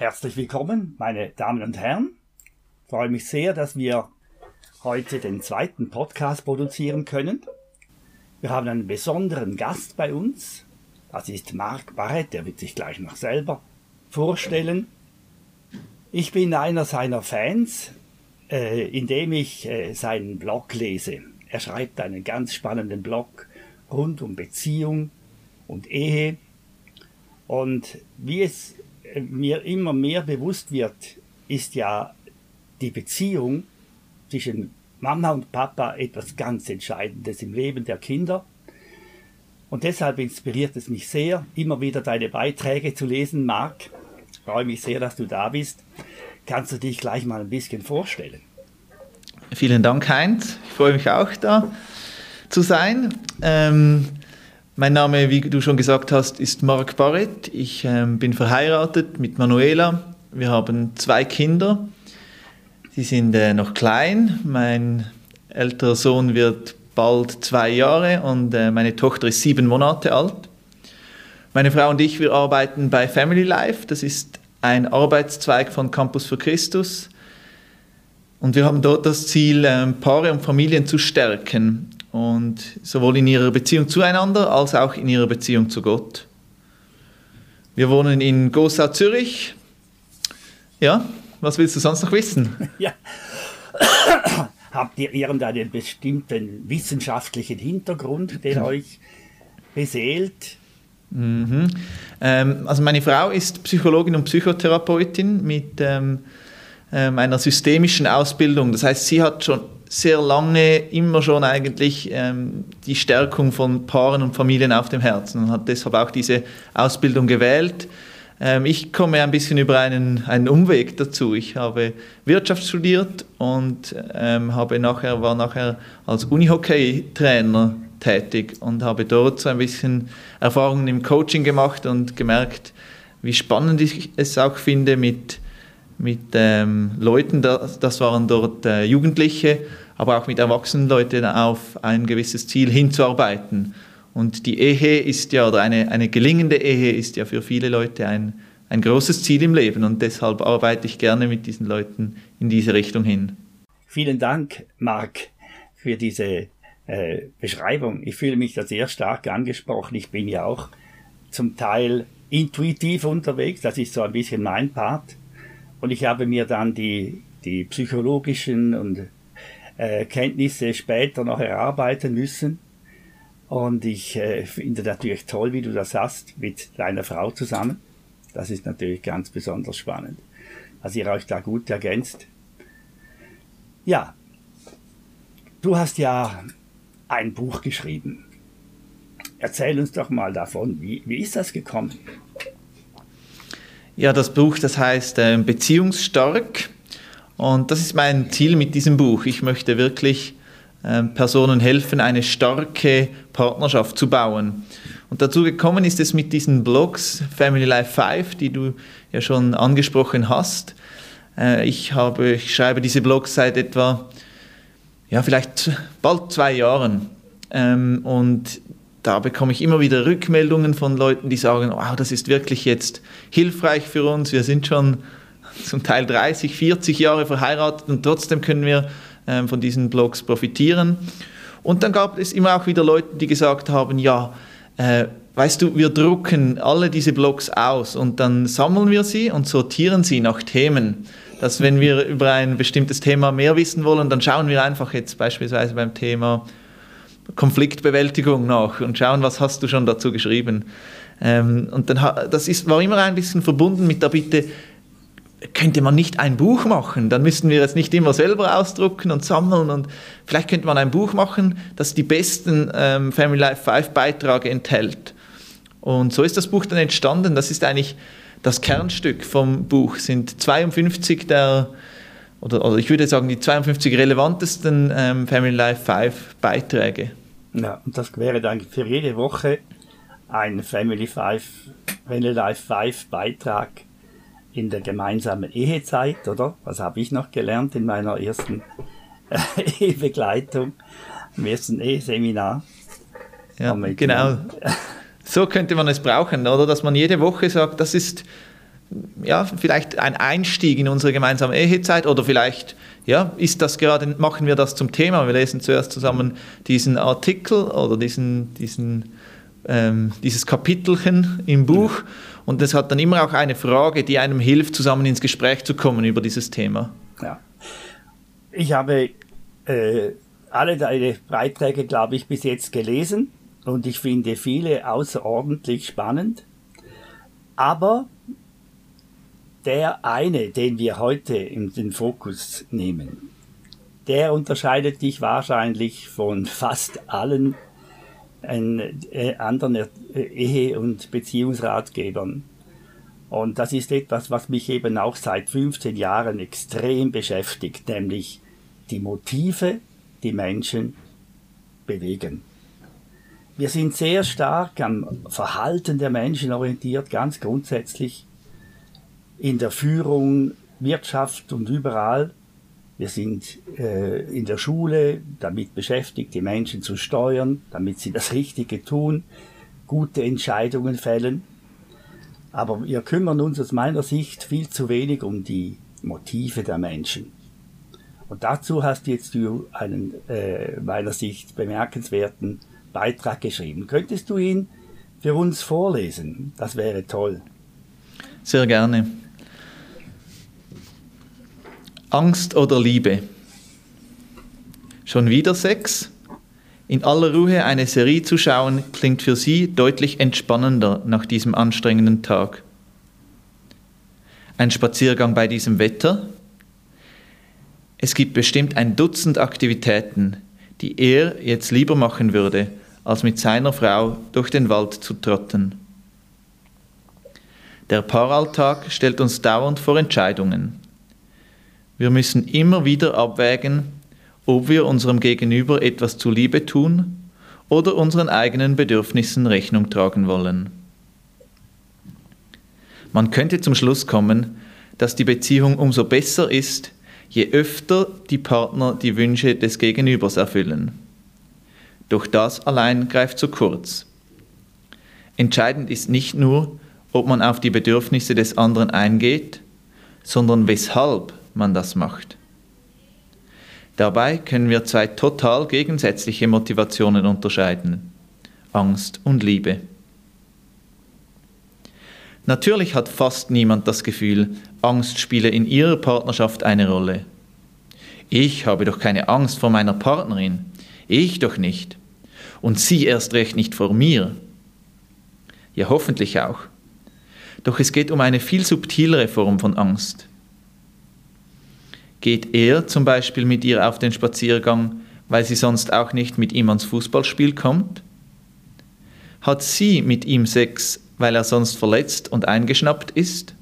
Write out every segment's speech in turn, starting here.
Herzlich willkommen, meine Damen und Herren. Ich freue mich sehr, dass wir heute den zweiten Podcast produzieren können. Wir haben einen besonderen Gast bei uns. Das ist Marc Barrett, der wird sich gleich noch selber vorstellen. Ich bin einer seiner Fans, äh, indem ich äh, seinen Blog lese. Er schreibt einen ganz spannenden Blog rund um Beziehung und Ehe. Und wie es mir immer mehr bewusst wird, ist ja die Beziehung zwischen Mama und Papa etwas ganz Entscheidendes im Leben der Kinder. Und deshalb inspiriert es mich sehr, immer wieder deine Beiträge zu lesen, Marc. Ich freue mich sehr, dass du da bist. Kannst du dich gleich mal ein bisschen vorstellen? Vielen Dank, Heinz. Ich freue mich auch da zu sein. Ähm, mein Name, wie du schon gesagt hast, ist Marc Barrett. Ich ähm, bin verheiratet mit Manuela. Wir haben zwei Kinder. Sie sind äh, noch klein. Mein älterer Sohn wird bald zwei Jahre und äh, meine Tochter ist sieben Monate alt. Meine Frau und ich, wir arbeiten bei Family Life. Das ist ein Arbeitszweig von Campus für Christus. Und wir haben dort das Ziel, ähm, Paare und Familien zu stärken und sowohl in ihrer Beziehung zueinander als auch in ihrer Beziehung zu Gott. Wir wohnen in Gosau, Zürich. Ja, was willst du sonst noch wissen? Ja. Habt ihr irgendeinen bestimmten wissenschaftlichen Hintergrund, der euch beseelt? Mhm. Ähm, also meine Frau ist Psychologin und Psychotherapeutin mit ähm, ähm, einer systemischen Ausbildung. Das heißt, sie hat schon sehr lange immer schon eigentlich ähm, die Stärkung von Paaren und Familien auf dem Herzen und hat deshalb auch diese Ausbildung gewählt. Ähm, ich komme ein bisschen über einen, einen Umweg dazu. Ich habe Wirtschaft studiert und ähm, habe nachher, war nachher als Unihockey-Trainer tätig und habe dort so ein bisschen Erfahrungen im Coaching gemacht und gemerkt, wie spannend ich es auch finde mit mit ähm, Leuten, das, das, waren dort äh, Jugendliche, aber auch mit erwachsenen Leuten auf ein gewisses Ziel hinzuarbeiten. Und die Ehe ist ja, oder eine, eine gelingende Ehe ist ja für viele Leute ein, ein großes Ziel im Leben und deshalb arbeite ich gerne mit diesen Leuten in diese Richtung hin. Vielen Dank, Marc, für diese äh, Beschreibung. Ich fühle mich da sehr stark angesprochen. Ich bin ja auch zum Teil intuitiv unterwegs, das ist so ein bisschen mein Part. Und ich habe mir dann die, die psychologischen und äh, Kenntnisse später noch erarbeiten müssen. Und ich äh, finde natürlich toll, wie du das hast mit deiner Frau zusammen. Das ist natürlich ganz besonders spannend, dass ihr euch da gut ergänzt. Ja, du hast ja ein Buch geschrieben. Erzähl uns doch mal davon, wie, wie ist das gekommen? Ja, das Buch, das heißt äh, Beziehungsstark. Und das ist mein Ziel mit diesem Buch. Ich möchte wirklich äh, Personen helfen, eine starke Partnerschaft zu bauen. Und dazu gekommen ist es mit diesen Blogs Family Life 5, die du ja schon angesprochen hast. Äh, ich, habe, ich schreibe diese Blogs seit etwa, ja, vielleicht bald zwei Jahren. Ähm, und da bekomme ich immer wieder Rückmeldungen von Leuten, die sagen, wow, das ist wirklich jetzt hilfreich für uns. Wir sind schon zum Teil 30, 40 Jahre verheiratet und trotzdem können wir ähm, von diesen Blogs profitieren. Und dann gab es immer auch wieder Leute, die gesagt haben, ja, äh, weißt du, wir drucken alle diese Blogs aus und dann sammeln wir sie und sortieren sie nach Themen. Dass wenn wir über ein bestimmtes Thema mehr wissen wollen, dann schauen wir einfach jetzt beispielsweise beim Thema Konfliktbewältigung nach und schauen, was hast du schon dazu geschrieben. Ähm, und dann, das ist, war immer ein bisschen verbunden mit der Bitte, könnte man nicht ein Buch machen? Dann müssten wir es nicht immer selber ausdrucken und sammeln und vielleicht könnte man ein Buch machen, das die besten ähm, Family Life 5 Beiträge enthält. Und so ist das Buch dann entstanden. Das ist eigentlich das Kernstück vom Buch, sind 52 der oder, oder ich würde sagen, die 52 relevantesten ähm, Family Life 5 Beiträge. Ja, und das wäre dann für jede Woche ein Family, Five, Family Life 5 Beitrag in der gemeinsamen Ehezeit, oder? Was habe ich noch gelernt in meiner ersten Ehebegleitung, im ersten Eheseminar? Ja, genau. so könnte man es brauchen, oder? Dass man jede Woche sagt, das ist ja, vielleicht ein Einstieg in unsere gemeinsame Ehezeit oder vielleicht ja, ist das gerade, machen wir das zum Thema. Wir lesen zuerst zusammen diesen Artikel oder diesen, diesen, ähm, dieses Kapitelchen im Buch und es hat dann immer auch eine Frage, die einem hilft, zusammen ins Gespräch zu kommen über dieses Thema. Ja. Ich habe äh, alle deine Beiträge, glaube ich, bis jetzt gelesen und ich finde viele außerordentlich spannend. Aber der eine, den wir heute in den Fokus nehmen, der unterscheidet dich wahrscheinlich von fast allen äh, anderen äh, Ehe- und Beziehungsratgebern. Und das ist etwas, was mich eben auch seit 15 Jahren extrem beschäftigt, nämlich die Motive, die Menschen bewegen. Wir sind sehr stark am Verhalten der Menschen orientiert, ganz grundsätzlich in der Führung, Wirtschaft und überall. Wir sind äh, in der Schule damit beschäftigt, die Menschen zu steuern, damit sie das Richtige tun, gute Entscheidungen fällen. Aber wir kümmern uns aus meiner Sicht viel zu wenig um die Motive der Menschen. Und dazu hast jetzt du einen äh, meiner Sicht bemerkenswerten Beitrag geschrieben. Könntest du ihn für uns vorlesen? Das wäre toll. Sehr gerne. Angst oder Liebe? Schon wieder Sex? In aller Ruhe eine Serie zu schauen, klingt für Sie deutlich entspannender nach diesem anstrengenden Tag. Ein Spaziergang bei diesem Wetter? Es gibt bestimmt ein Dutzend Aktivitäten, die er jetzt lieber machen würde, als mit seiner Frau durch den Wald zu trotten. Der Paaralltag stellt uns dauernd vor Entscheidungen. Wir müssen immer wieder abwägen, ob wir unserem Gegenüber etwas zuliebe tun oder unseren eigenen Bedürfnissen Rechnung tragen wollen. Man könnte zum Schluss kommen, dass die Beziehung umso besser ist, je öfter die Partner die Wünsche des Gegenübers erfüllen. Doch das allein greift zu kurz. Entscheidend ist nicht nur, ob man auf die Bedürfnisse des anderen eingeht, sondern weshalb man das macht. Dabei können wir zwei total gegensätzliche Motivationen unterscheiden. Angst und Liebe. Natürlich hat fast niemand das Gefühl, Angst spiele in ihrer Partnerschaft eine Rolle. Ich habe doch keine Angst vor meiner Partnerin. Ich doch nicht und sie erst recht nicht vor mir. Ja, hoffentlich auch. Doch es geht um eine viel subtilere Form von Angst. Geht er zum Beispiel mit ihr auf den Spaziergang, weil sie sonst auch nicht mit ihm ans Fußballspiel kommt? Hat sie mit ihm Sex, weil er sonst verletzt und eingeschnappt ist?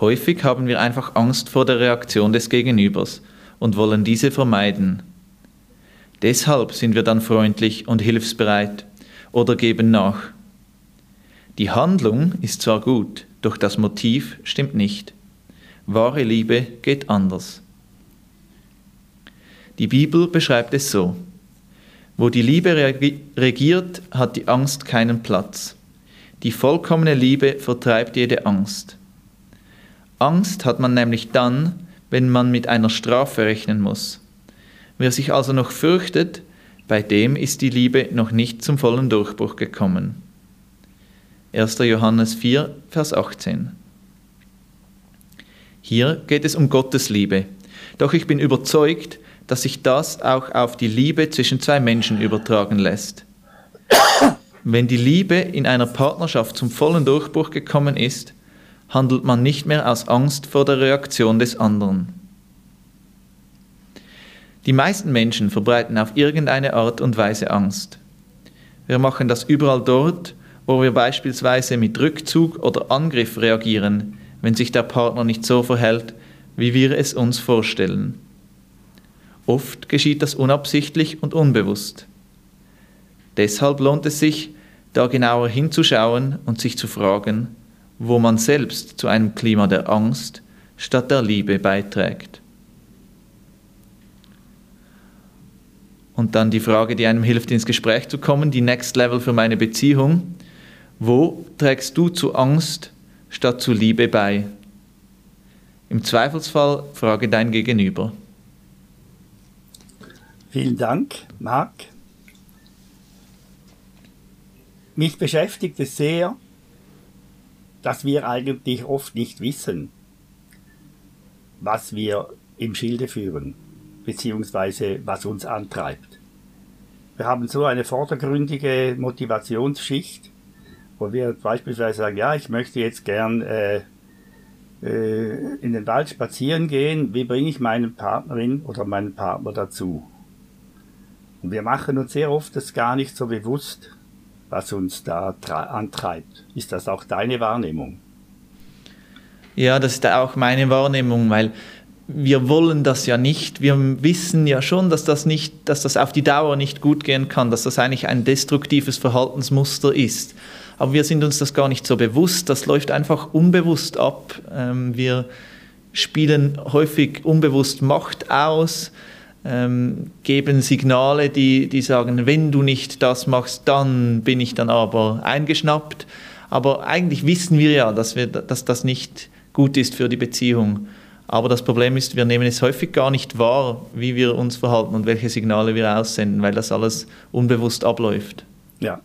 Häufig haben wir einfach Angst vor der Reaktion des Gegenübers und wollen diese vermeiden. Deshalb sind wir dann freundlich und hilfsbereit oder geben nach. Die Handlung ist zwar gut, doch das Motiv stimmt nicht. Wahre Liebe geht anders. Die Bibel beschreibt es so. Wo die Liebe regiert, hat die Angst keinen Platz. Die vollkommene Liebe vertreibt jede Angst. Angst hat man nämlich dann, wenn man mit einer Strafe rechnen muss. Wer sich also noch fürchtet, bei dem ist die Liebe noch nicht zum vollen Durchbruch gekommen. 1. Johannes 4, Vers 18. Hier geht es um Gottes Liebe. Doch ich bin überzeugt, dass sich das auch auf die Liebe zwischen zwei Menschen übertragen lässt. Wenn die Liebe in einer Partnerschaft zum vollen Durchbruch gekommen ist, handelt man nicht mehr aus Angst vor der Reaktion des anderen. Die meisten Menschen verbreiten auf irgendeine Art und Weise Angst. Wir machen das überall dort, wo wir beispielsweise mit Rückzug oder Angriff reagieren, wenn sich der Partner nicht so verhält, wie wir es uns vorstellen. Oft geschieht das unabsichtlich und unbewusst. Deshalb lohnt es sich, da genauer hinzuschauen und sich zu fragen, wo man selbst zu einem Klima der Angst statt der Liebe beiträgt. Und dann die Frage, die einem hilft, ins Gespräch zu kommen, die Next Level für meine Beziehung. Wo trägst du zu Angst statt zu Liebe bei? Im Zweifelsfall frage dein Gegenüber. Vielen Dank, Marc. Mich beschäftigt es sehr, dass wir eigentlich oft nicht wissen, was wir im Schilde führen, beziehungsweise was uns antreibt. Wir haben so eine vordergründige Motivationsschicht, wo wir beispielsweise sagen, ja, ich möchte jetzt gern äh, äh, in den Wald spazieren gehen, wie bringe ich meine Partnerin oder meinen Partner dazu? Und wir machen uns sehr oft das gar nicht so bewusst, was uns da antreibt. Ist das auch deine Wahrnehmung? Ja, das ist auch meine Wahrnehmung, weil wir wollen das ja nicht. Wir wissen ja schon, dass das nicht, dass das auf die Dauer nicht gut gehen kann, dass das eigentlich ein destruktives Verhaltensmuster ist. Aber wir sind uns das gar nicht so bewusst. Das läuft einfach unbewusst ab. Ähm, wir spielen häufig unbewusst Macht aus ähm, geben Signale, die, die sagen, wenn du nicht das machst, dann bin ich dann aber eingeschnappt. Aber eigentlich wissen wir ja, dass, wir, dass das nicht gut ist für die Beziehung. Aber das Problem ist, wir nehmen es häufig gar nicht wahr, wie wir uns verhalten und welche Signale wir aussenden, weil das alles unbewusst abläuft. Ja.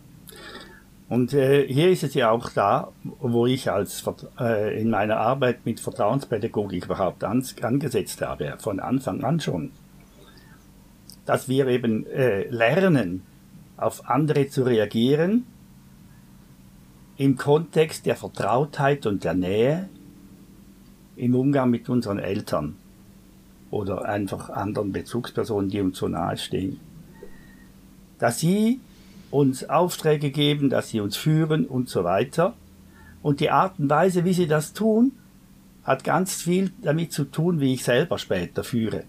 Und äh, hier ist es ja auch da, wo ich als äh, in meiner Arbeit mit Vertrauenspädagogik überhaupt an, angesetzt habe, von Anfang an schon dass wir eben äh, lernen, auf andere zu reagieren im Kontext der Vertrautheit und der Nähe im Umgang mit unseren Eltern oder einfach anderen Bezugspersonen, die uns so nahe stehen. Dass sie uns Aufträge geben, dass sie uns führen und so weiter. Und die Art und Weise, wie sie das tun, hat ganz viel damit zu tun, wie ich selber später führe.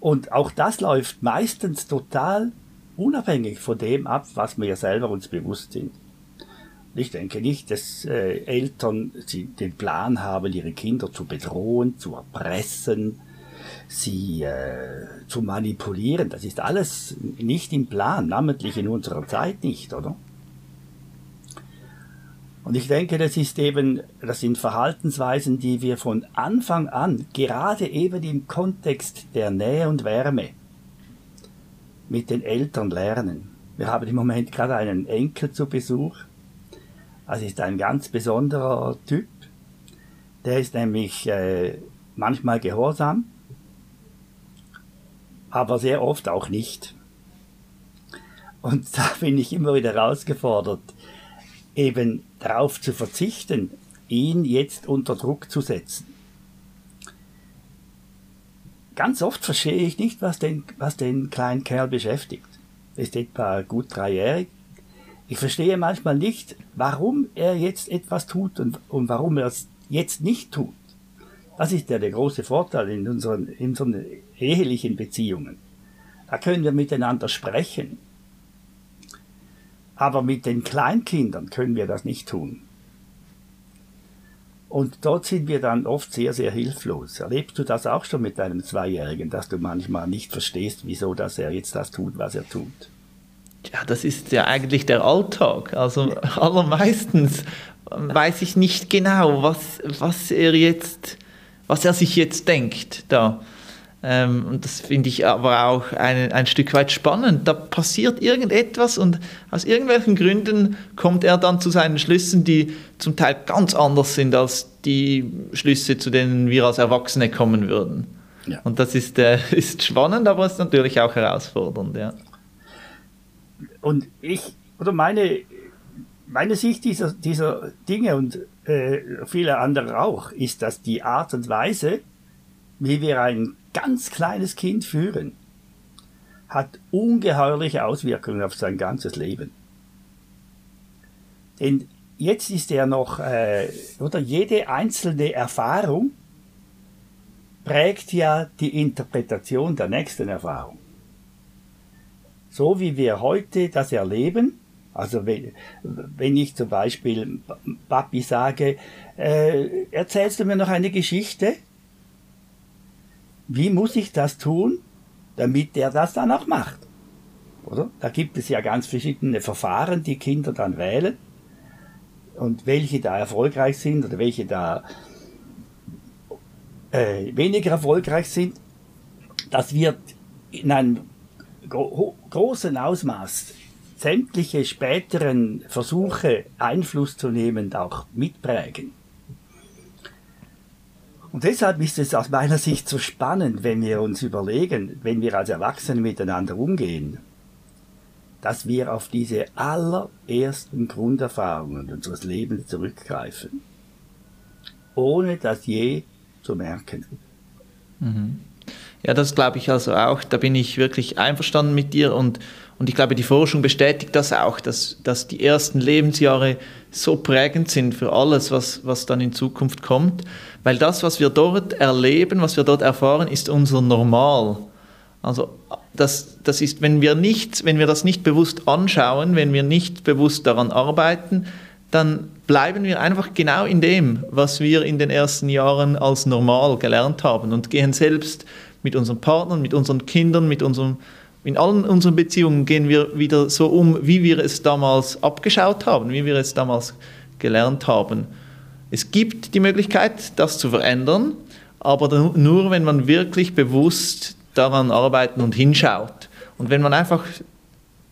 Und auch das läuft meistens total unabhängig von dem ab, was wir selber uns bewusst sind. Ich denke nicht, dass äh, Eltern den Plan haben, ihre Kinder zu bedrohen, zu erpressen, sie äh, zu manipulieren. Das ist alles nicht im Plan, namentlich in unserer Zeit nicht, oder? Und ich denke, das ist eben, das sind Verhaltensweisen, die wir von Anfang an, gerade eben im Kontext der Nähe und Wärme, mit den Eltern lernen. Wir haben im Moment gerade einen Enkel zu Besuch. Das ist ein ganz besonderer Typ. Der ist nämlich äh, manchmal gehorsam, aber sehr oft auch nicht. Und da bin ich immer wieder herausgefordert, eben darauf zu verzichten, ihn jetzt unter Druck zu setzen. Ganz oft verstehe ich nicht, was den, was den kleinen Kerl beschäftigt. Er ist etwa gut dreijährig. Ich verstehe manchmal nicht, warum er jetzt etwas tut und, und warum er es jetzt nicht tut. Das ist ja der große Vorteil in unseren, in unseren ehelichen Beziehungen. Da können wir miteinander sprechen. Aber mit den Kleinkindern können wir das nicht tun. Und dort sind wir dann oft sehr, sehr hilflos. Erlebst du das auch schon mit deinem Zweijährigen, dass du manchmal nicht verstehst, wieso dass er jetzt das tut, was er tut? Ja, das ist ja eigentlich der Alltag. Also allermeistens weiß ich nicht genau, was, was er jetzt, was er sich jetzt denkt da. Ähm, und das finde ich aber auch ein, ein Stück weit spannend. Da passiert irgendetwas und aus irgendwelchen Gründen kommt er dann zu seinen Schlüssen, die zum Teil ganz anders sind als die Schlüsse, zu denen wir als Erwachsene kommen würden. Ja. Und das ist, äh, ist spannend, aber ist natürlich auch herausfordernd. Ja. Und ich, oder meine, meine Sicht dieser, dieser Dinge und äh, viele andere auch, ist, dass die Art und Weise, wie wir ein ganz kleines Kind führen, hat ungeheuerliche Auswirkungen auf sein ganzes Leben. Denn jetzt ist er noch, äh, oder jede einzelne Erfahrung prägt ja die Interpretation der nächsten Erfahrung. So wie wir heute das erleben, also wenn, ich zum Beispiel Papi sage, äh, erzählst du mir noch eine Geschichte? wie muss ich das tun, damit der das dann auch macht? oder? Da gibt es ja ganz verschiedene Verfahren, die Kinder dann wählen und welche da erfolgreich sind oder welche da äh, weniger erfolgreich sind. Das wird in einem gro großen Ausmaß sämtliche späteren Versuche, Einfluss zu nehmen, auch mitprägen. Und deshalb ist es aus meiner Sicht so spannend, wenn wir uns überlegen, wenn wir als Erwachsene miteinander umgehen, dass wir auf diese allerersten Grunderfahrungen unseres Lebens zurückgreifen, ohne das je zu merken. Mhm. Ja, das glaube ich also auch. Da bin ich wirklich einverstanden mit dir und, und ich glaube, die Forschung bestätigt das auch, dass, dass die ersten Lebensjahre so prägend sind für alles, was, was dann in Zukunft kommt. Weil das, was wir dort erleben, was wir dort erfahren, ist unser Normal. Also das, das ist, wenn wir, nicht, wenn wir das nicht bewusst anschauen, wenn wir nicht bewusst daran arbeiten, dann bleiben wir einfach genau in dem, was wir in den ersten Jahren als normal gelernt haben und gehen selbst mit unseren Partnern, mit unseren Kindern, mit unserem, in allen unseren Beziehungen gehen wir wieder so um, wie wir es damals abgeschaut haben, wie wir es damals gelernt haben. Es gibt die Möglichkeit, das zu verändern, aber nur, wenn man wirklich bewusst daran arbeiten und hinschaut. Und wenn man einfach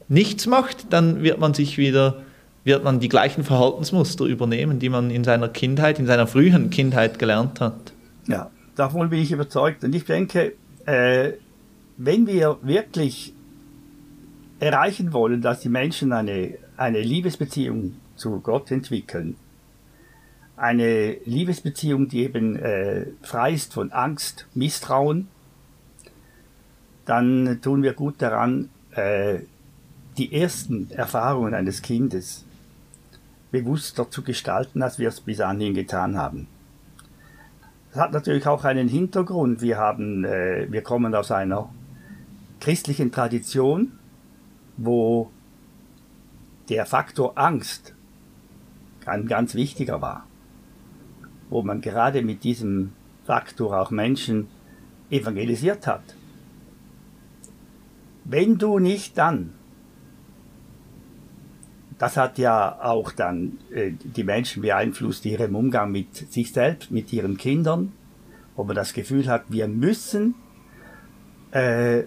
nichts macht, dann wird man sich wieder, wird man die gleichen Verhaltensmuster übernehmen, die man in seiner Kindheit, in seiner frühen Kindheit gelernt hat. Ja, davon bin ich überzeugt. Und ich denke, äh, wenn wir wirklich erreichen wollen, dass die Menschen eine, eine Liebesbeziehung zu Gott entwickeln, eine Liebesbeziehung, die eben äh, frei ist von Angst, Misstrauen, dann tun wir gut daran, äh, die ersten Erfahrungen eines Kindes bewusster zu gestalten, als wir es bis anhin getan haben. Das hat natürlich auch einen Hintergrund. Wir, haben, äh, wir kommen aus einer christlichen Tradition, wo der Faktor Angst ein ganz wichtiger war, wo man gerade mit diesem Faktor auch Menschen evangelisiert hat. Wenn du nicht dann, das hat ja auch dann äh, die Menschen beeinflusst, ihrem Umgang mit sich selbst, mit ihren Kindern, wo man das Gefühl hat, wir müssen äh,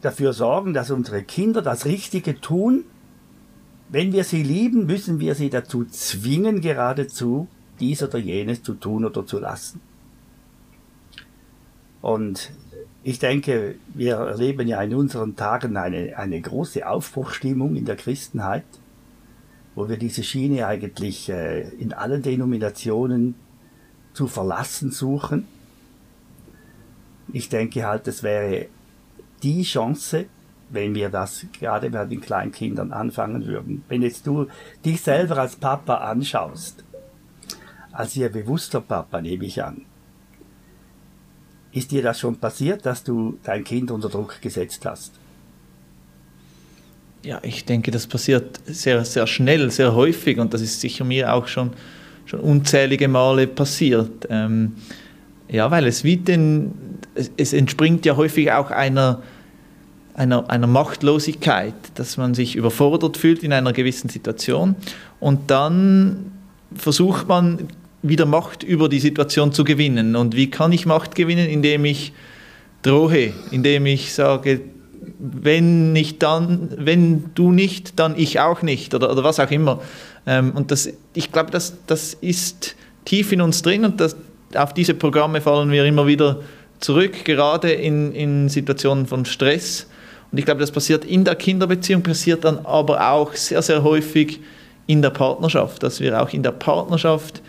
dafür sorgen, dass unsere Kinder das Richtige tun. Wenn wir sie lieben, müssen wir sie dazu zwingen, geradezu dies oder jenes zu tun oder zu lassen. Und ich denke, wir erleben ja in unseren Tagen eine, eine große Aufbruchstimmung in der Christenheit, wo wir diese Schiene eigentlich äh, in allen Denominationen zu verlassen suchen. Ich denke halt, es wäre die Chance, wenn wir das gerade bei den kleinen Kindern anfangen würden. Wenn jetzt du dich selber als Papa anschaust, als ihr bewusster Papa, nehme ich an, ist dir das schon passiert, dass du dein Kind unter Druck gesetzt hast? Ja, ich denke, das passiert sehr, sehr schnell, sehr häufig und das ist sicher mir auch schon, schon unzählige Male passiert. Ähm, ja, weil es wie den, es, es, entspringt ja häufig auch einer, einer, einer Machtlosigkeit, dass man sich überfordert fühlt in einer gewissen Situation und dann versucht man wieder Macht über die Situation zu gewinnen. Und wie kann ich Macht gewinnen? Indem ich drohe, indem ich sage, wenn nicht dann, wenn du nicht, dann ich auch nicht oder, oder was auch immer. Ähm, und das, ich glaube, das, das ist tief in uns drin und das, auf diese Programme fallen wir immer wieder zurück, gerade in, in Situationen von Stress. Und ich glaube, das passiert in der Kinderbeziehung, passiert dann aber auch sehr, sehr häufig in der Partnerschaft, dass wir auch in der Partnerschaft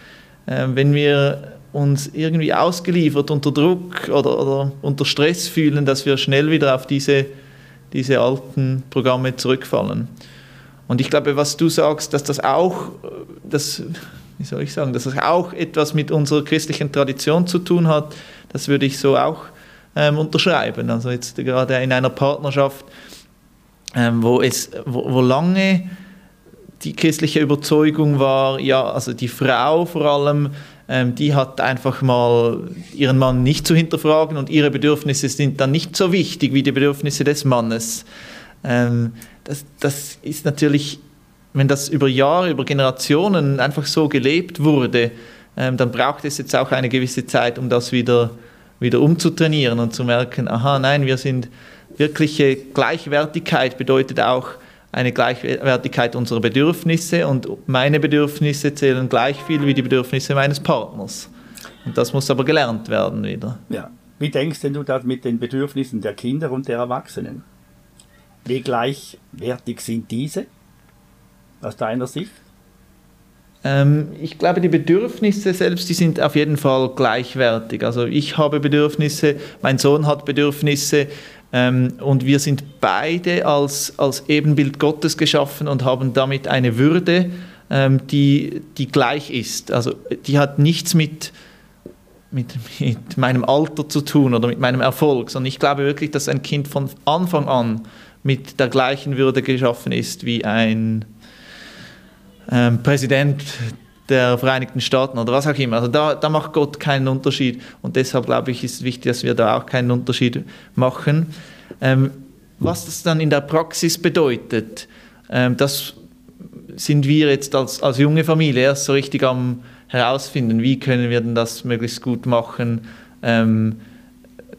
äh, wenn wir uns irgendwie ausgeliefert unter Druck oder, oder, unter Stress fühlen, dass wir schnell wieder auf diese, diese alten Programme zurückfallen. Und ich glaube, was du sagst, dass das auch, das, wie soll ich sagen, dass das auch etwas mit unserer christlichen Tradition zu tun hat, das würde ich so auch ähm, unterschreiben. Also jetzt gerade in einer Partnerschaft, ähm, wo es, wo, wo lange die christliche Überzeugung war, ja, also die Frau vor allem, ähm, die hat einfach mal ihren Mann nicht zu hinterfragen und ihre Bedürfnisse sind dann nicht so wichtig wie die Bedürfnisse des Mannes. Ähm, das, das ist natürlich, wenn das über Jahre, über Generationen einfach so gelebt wurde, ähm, dann braucht es jetzt auch eine gewisse Zeit, um das wieder, wieder umzutrainieren und zu merken, aha, nein, wir sind wirkliche Gleichwertigkeit bedeutet auch eine Gleichwertigkeit unserer Bedürfnisse und meine Bedürfnisse zählen gleich viel wie die Bedürfnisse meines Partners. Und das muss aber gelernt werden wieder. Ja. Wie denkst denn du das mit den Bedürfnissen der Kinder und der Erwachsenen? Wie gleichwertig sind diese aus deiner Sicht? Ähm, ich glaube, die Bedürfnisse selbst, die sind auf jeden Fall gleichwertig. Also ich habe Bedürfnisse, mein Sohn hat Bedürfnisse ähm, und wir sind beide als, als Ebenbild Gottes geschaffen und haben damit eine Würde, ähm, die, die gleich ist. Also die hat nichts mit, mit, mit meinem Alter zu tun oder mit meinem Erfolg, sondern ich glaube wirklich, dass ein Kind von Anfang an mit der gleichen Würde geschaffen ist wie ein ähm, Präsident der Vereinigten Staaten oder was auch immer. Also da, da macht Gott keinen Unterschied und deshalb glaube ich, ist wichtig, dass wir da auch keinen Unterschied machen. Ähm, was das dann in der Praxis bedeutet, ähm, das sind wir jetzt als, als junge Familie erst so richtig am herausfinden, wie können wir denn das möglichst gut machen, ähm,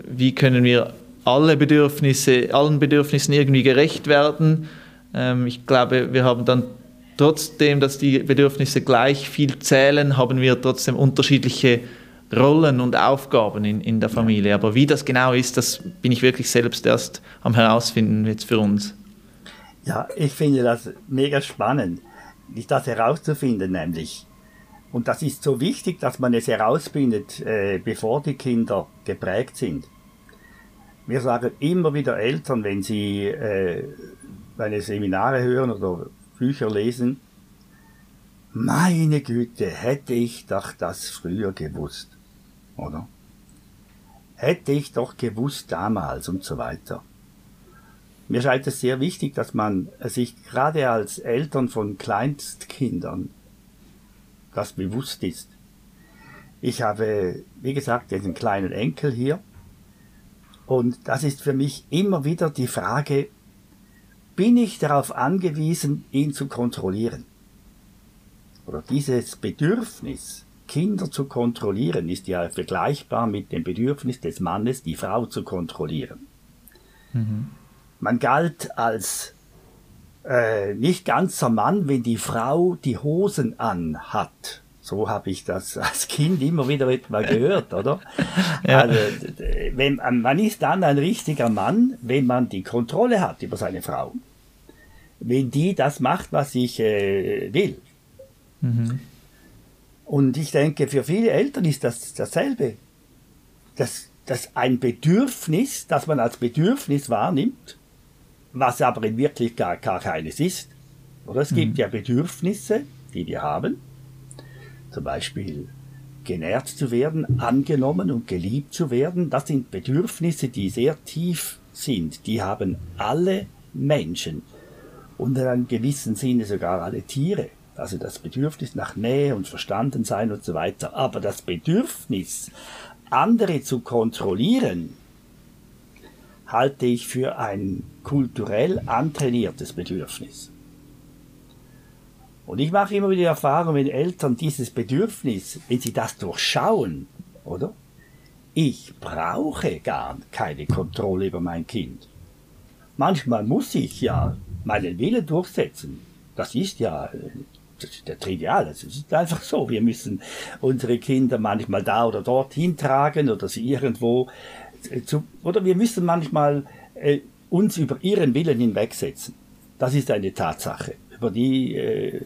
wie können wir alle Bedürfnisse, allen Bedürfnissen irgendwie gerecht werden. Ähm, ich glaube, wir haben dann trotzdem, dass die Bedürfnisse gleich viel zählen, haben wir trotzdem unterschiedliche Rollen und Aufgaben in, in der Familie. Aber wie das genau ist, das bin ich wirklich selbst erst am herausfinden jetzt für uns. Ja, ich finde das mega spannend, das herauszufinden nämlich. Und das ist so wichtig, dass man es herausfindet, äh, bevor die Kinder geprägt sind. Wir sagen immer wieder Eltern, wenn sie äh, meine Seminare hören oder Bücher lesen, meine Güte, hätte ich doch das früher gewusst, oder? Hätte ich doch gewusst damals und so weiter. Mir scheint es sehr wichtig, dass man sich gerade als Eltern von Kleinstkindern das bewusst ist. Ich habe, wie gesagt, diesen kleinen Enkel hier und das ist für mich immer wieder die Frage, bin ich darauf angewiesen, ihn zu kontrollieren. Oder dieses Bedürfnis, Kinder zu kontrollieren, ist ja vergleichbar mit dem Bedürfnis des Mannes, die Frau zu kontrollieren. Mhm. Man galt als äh, nicht ganzer Mann, wenn die Frau die Hosen anhat. So habe ich das als Kind immer wieder mal gehört, oder? ja. Also, wenn, man ist dann ein richtiger Mann, wenn man die Kontrolle hat über seine Frau. Wenn die das macht, was ich äh, will. Mhm. Und ich denke, für viele Eltern ist das dasselbe. Das, das ein Bedürfnis, das man als Bedürfnis wahrnimmt, was aber in Wirklichkeit gar, gar keines ist. Oder es gibt mhm. ja Bedürfnisse, die wir haben zum Beispiel genährt zu werden, angenommen und geliebt zu werden, das sind Bedürfnisse, die sehr tief sind. Die haben alle Menschen und in einem gewissen Sinne sogar alle Tiere. Also das Bedürfnis nach Nähe und Verstandensein und so weiter. Aber das Bedürfnis, andere zu kontrollieren, halte ich für ein kulturell antrainiertes Bedürfnis. Und ich mache immer wieder die Erfahrung, wenn Eltern dieses Bedürfnis, wenn sie das durchschauen, oder? Ich brauche gar keine Kontrolle über mein Kind. Manchmal muss ich ja meinen Willen durchsetzen. Das ist ja das ist ja trivial. Das ist einfach so. Wir müssen unsere Kinder manchmal da oder dort hintragen oder sie irgendwo zu, oder wir müssen manchmal äh, uns über ihren Willen hinwegsetzen. Das ist eine Tatsache über die, äh,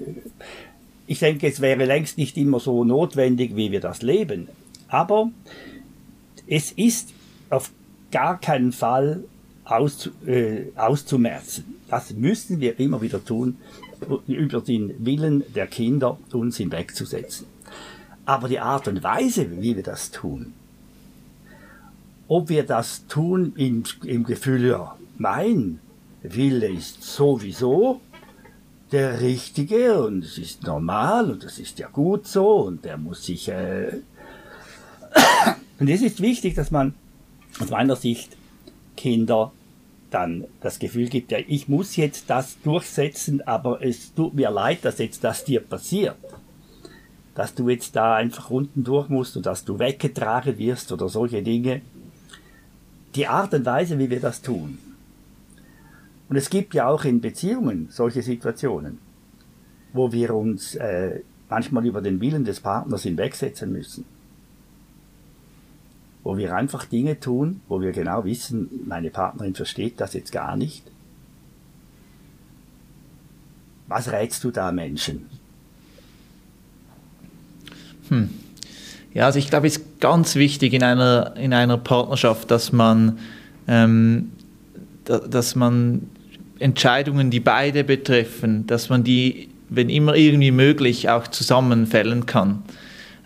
ich denke, es wäre längst nicht immer so notwendig, wie wir das leben. Aber es ist auf gar keinen Fall aus, äh, auszumerzen. Das müssen wir immer wieder tun, über den Willen der Kinder uns hinwegzusetzen. Aber die Art und Weise, wie wir das tun, ob wir das tun im, im Gefühl, ja, mein Wille ist sowieso der Richtige und es ist normal und das ist ja gut so und der muss sich. Äh und es ist wichtig, dass man aus meiner Sicht Kinder dann das Gefühl gibt, ja, ich muss jetzt das durchsetzen, aber es tut mir leid, dass jetzt das dir passiert. Dass du jetzt da einfach unten durch musst und dass du weggetragen wirst oder solche Dinge. Die Art und Weise, wie wir das tun. Und es gibt ja auch in Beziehungen solche Situationen, wo wir uns äh, manchmal über den Willen des Partners hinwegsetzen müssen wo wir einfach Dinge tun, wo wir genau wissen, meine Partnerin versteht das jetzt gar nicht. Was rätst du da Menschen? Hm. Ja, also ich glaube, es ist ganz wichtig in einer, in einer Partnerschaft, dass man, ähm, da, dass man Entscheidungen, die beide betreffen, dass man die, wenn immer irgendwie möglich, auch zusammenfällen kann.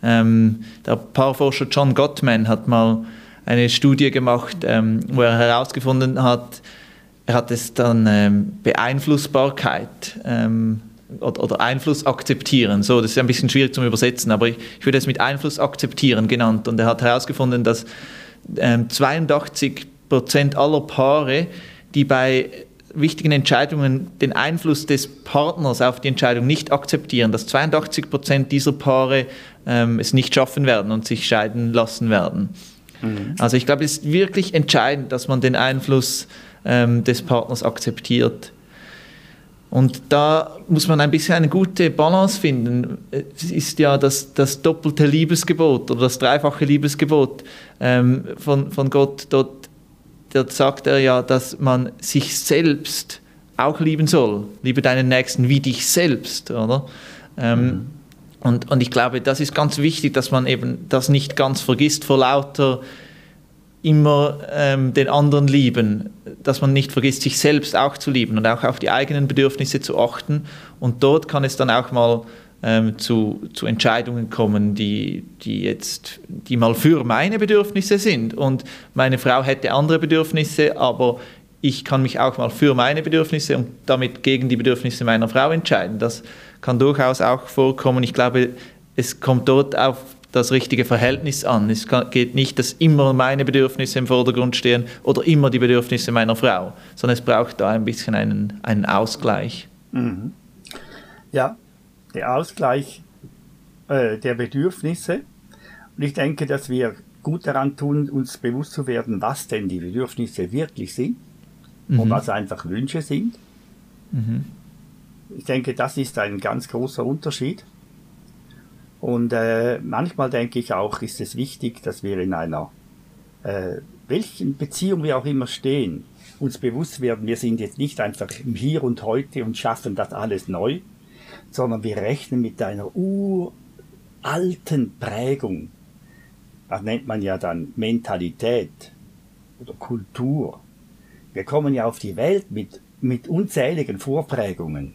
Ähm, der Paarforscher John Gottman hat mal eine Studie gemacht, ähm, wo er herausgefunden hat, er hat es dann ähm, Beeinflussbarkeit ähm, oder, oder, Einfluss akzeptieren. So, das ist ein bisschen schwierig zum Übersetzen, aber ich, ich würde es mit Einfluss akzeptieren genannt. Und er hat herausgefunden, dass 82 ähm, Prozent aller Paare, die bei wichtigen Entscheidungen den Einfluss des Partners auf die Entscheidung nicht akzeptieren, dass 82 Prozent dieser Paare ähm, es nicht schaffen werden und sich scheiden lassen werden. Mhm. Also ich glaube, es ist wirklich entscheidend, dass man den Einfluss ähm, des Partners akzeptiert. Und da muss man ein bisschen eine gute Balance finden. Es ist ja das, das doppelte Liebesgebot oder das dreifache Liebesgebot ähm, von, von Gott. Dort, dort sagt er ja, dass man sich selbst auch lieben soll. Liebe deinen Nächsten wie dich selbst, oder? Ähm, mhm. Und, und ich glaube, das ist ganz wichtig, dass man eben das nicht ganz vergisst vor lauter immer ähm, den anderen lieben, dass man nicht vergisst, sich selbst auch zu lieben und auch auf die eigenen Bedürfnisse zu achten. Und dort kann es dann auch mal ähm, zu, zu Entscheidungen kommen, die, die jetzt, die mal für meine Bedürfnisse sind. Und meine Frau hätte andere Bedürfnisse, aber ich kann mich auch mal für meine Bedürfnisse und damit gegen die Bedürfnisse meiner Frau entscheiden. Das kann durchaus auch vorkommen. Ich glaube, es kommt dort auf das richtige Verhältnis an. Es geht nicht, dass immer meine Bedürfnisse im Vordergrund stehen oder immer die Bedürfnisse meiner Frau, sondern es braucht da ein bisschen einen, einen Ausgleich. Mhm. Ja, der Ausgleich äh, der Bedürfnisse. Und ich denke, dass wir gut daran tun, uns bewusst zu werden, was denn die Bedürfnisse wirklich sind mhm. und was einfach Wünsche sind. Mhm. Ich denke, das ist ein ganz großer Unterschied. Und äh, manchmal denke ich auch, ist es wichtig, dass wir in einer, äh, welchen Beziehung wir auch immer stehen, uns bewusst werden, wir sind jetzt nicht einfach im Hier und Heute und schaffen das alles neu, sondern wir rechnen mit einer uralten Prägung. Das nennt man ja dann Mentalität oder Kultur. Wir kommen ja auf die Welt mit, mit unzähligen Vorprägungen.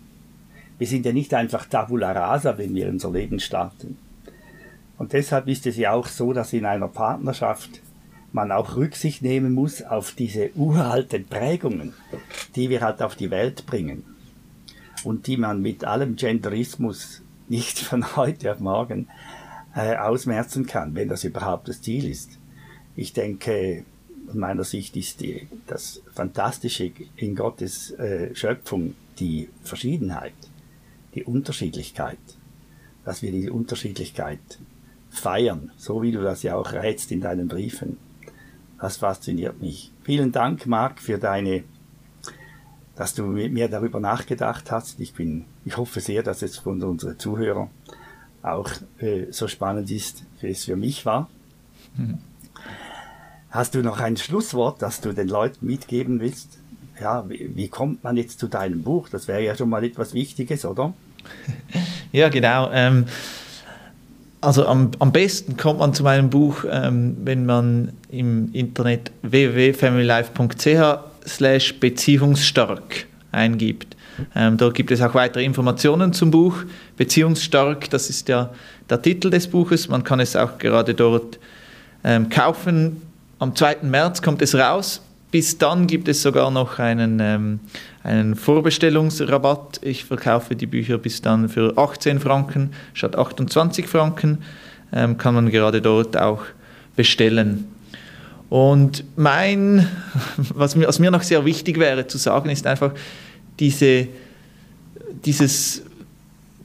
Wir sind ja nicht einfach tabula rasa, wenn wir unser Leben starten. Und deshalb ist es ja auch so, dass in einer Partnerschaft man auch Rücksicht nehmen muss auf diese uralten Prägungen, die wir halt auf die Welt bringen und die man mit allem Genderismus nicht von heute auf morgen äh, ausmerzen kann, wenn das überhaupt das Ziel ist. Ich denke, aus meiner Sicht ist die, das Fantastische in Gottes äh, Schöpfung die Verschiedenheit die Unterschiedlichkeit, dass wir die Unterschiedlichkeit feiern, so wie du das ja auch rätst in deinen Briefen. Das fasziniert mich. Vielen Dank, Marc, für deine, dass du mit mir darüber nachgedacht hast. Ich bin, ich hoffe sehr, dass es von unseren Zuhörern auch äh, so spannend ist, wie es für mich war. Mhm. Hast du noch ein Schlusswort, das du den Leuten mitgeben willst? Ja, wie, wie kommt man jetzt zu deinem Buch? Das wäre ja schon mal etwas Wichtiges, oder? ja, genau. Ähm, also am, am besten kommt man zu meinem Buch, ähm, wenn man im Internet www.familylife.ch slash beziehungsstark eingibt. Ähm, dort gibt es auch weitere Informationen zum Buch. Beziehungsstark, das ist ja der Titel des Buches. Man kann es auch gerade dort ähm, kaufen. Am 2. März kommt es raus. Bis dann gibt es sogar noch einen, ähm, einen Vorbestellungsrabatt. Ich verkaufe die Bücher bis dann für 18 Franken statt 28 Franken. Ähm, kann man gerade dort auch bestellen. Und mein, was mir, was mir noch sehr wichtig wäre zu sagen, ist einfach diese, dieses,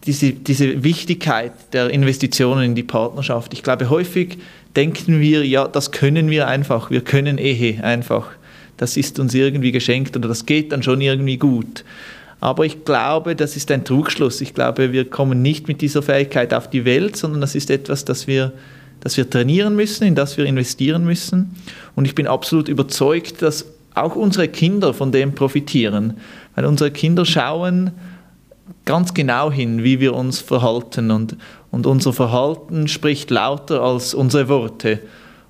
diese, diese Wichtigkeit der Investitionen in die Partnerschaft. Ich glaube, häufig denken wir, ja, das können wir einfach, wir können Ehe einfach. Das ist uns irgendwie geschenkt oder das geht dann schon irgendwie gut. Aber ich glaube, das ist ein Trugschluss. Ich glaube, wir kommen nicht mit dieser Fähigkeit auf die Welt, sondern das ist etwas, das wir, das wir trainieren müssen, in das wir investieren müssen. Und ich bin absolut überzeugt, dass auch unsere Kinder von dem profitieren. Weil unsere Kinder schauen ganz genau hin, wie wir uns verhalten. Und, und unser Verhalten spricht lauter als unsere Worte.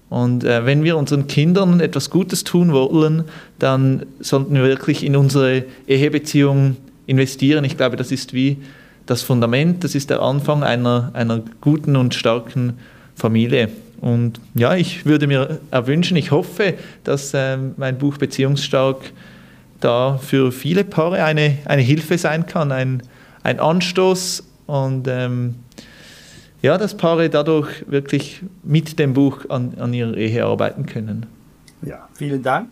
Und äh, wenn wir unseren Kindern etwas Gutes tun wollen, dann sollten wir wirklich in unsere Ehebeziehung investieren. Ich glaube, das ist wie das Fundament, das ist der Anfang einer, einer guten und starken Familie. Und ja, ich würde mir erwünschen, ich hoffe, dass äh, mein Buch Beziehungsstark da für viele Paare eine, eine Hilfe sein kann, ein, ein Anstoß und ähm, ja, dass Paare dadurch wirklich mit dem Buch an, an ihrer Ehe arbeiten können. Ja, vielen Dank.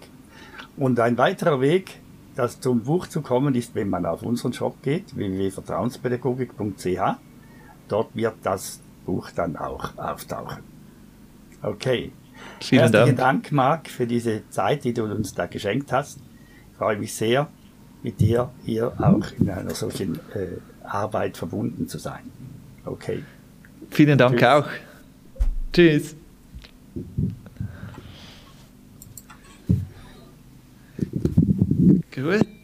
Und ein weiterer Weg, das zum Buch zu kommen, ist, wenn man auf unseren Shop geht, www.vertrauenspädagogik.ch. Dort wird das Buch dann auch auftauchen. Okay. Vielen Herzlichen Dank. Dank, Marc, für diese Zeit, die du uns da geschenkt hast. Ich freue mich sehr, mit dir hier auch in einer solchen äh, Arbeit verbunden zu sein. Okay. Vielen Dank Tschüss. auch. Tschüss. Gut.